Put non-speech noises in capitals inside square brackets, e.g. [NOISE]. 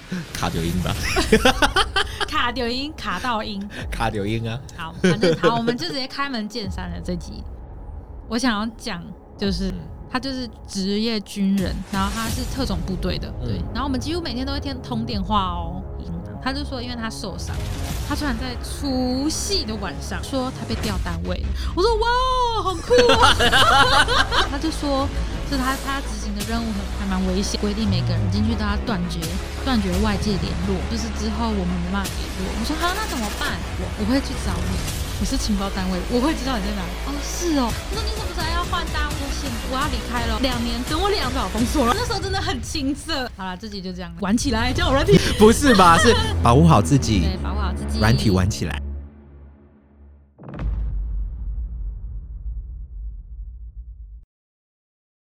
[LAUGHS] 卡丢音吧，[LAUGHS] [LAUGHS] 卡丢音，卡到音，卡丢音啊。好，反正好，我们就直接开门见山了。这集我想要讲就是。嗯他就是职业军人，然后他是特种部队的，对。然后我们几乎每天都会天通电话哦。他就说，因为他受伤，他突然在除夕的晚上说他被调单位。我说哇，好 [LAUGHS] 他就说，就是他他执行的任务很还蛮危险，规定每个人进去都要断绝断绝外界联络，就是之后我们没办法联络。我说好，那怎么办？我我会去找你。我是情报单位，我会知道你在哪。哦，是哦。他说你什么时候要换单位？我要离开了，两年，等我脸就好封锁了。[LAUGHS] 那时候真的很青涩。好了，自己就这样玩起来，叫我软体。不是吧？是 [LAUGHS] 保护好自己，对，保护好自己，软体玩起来。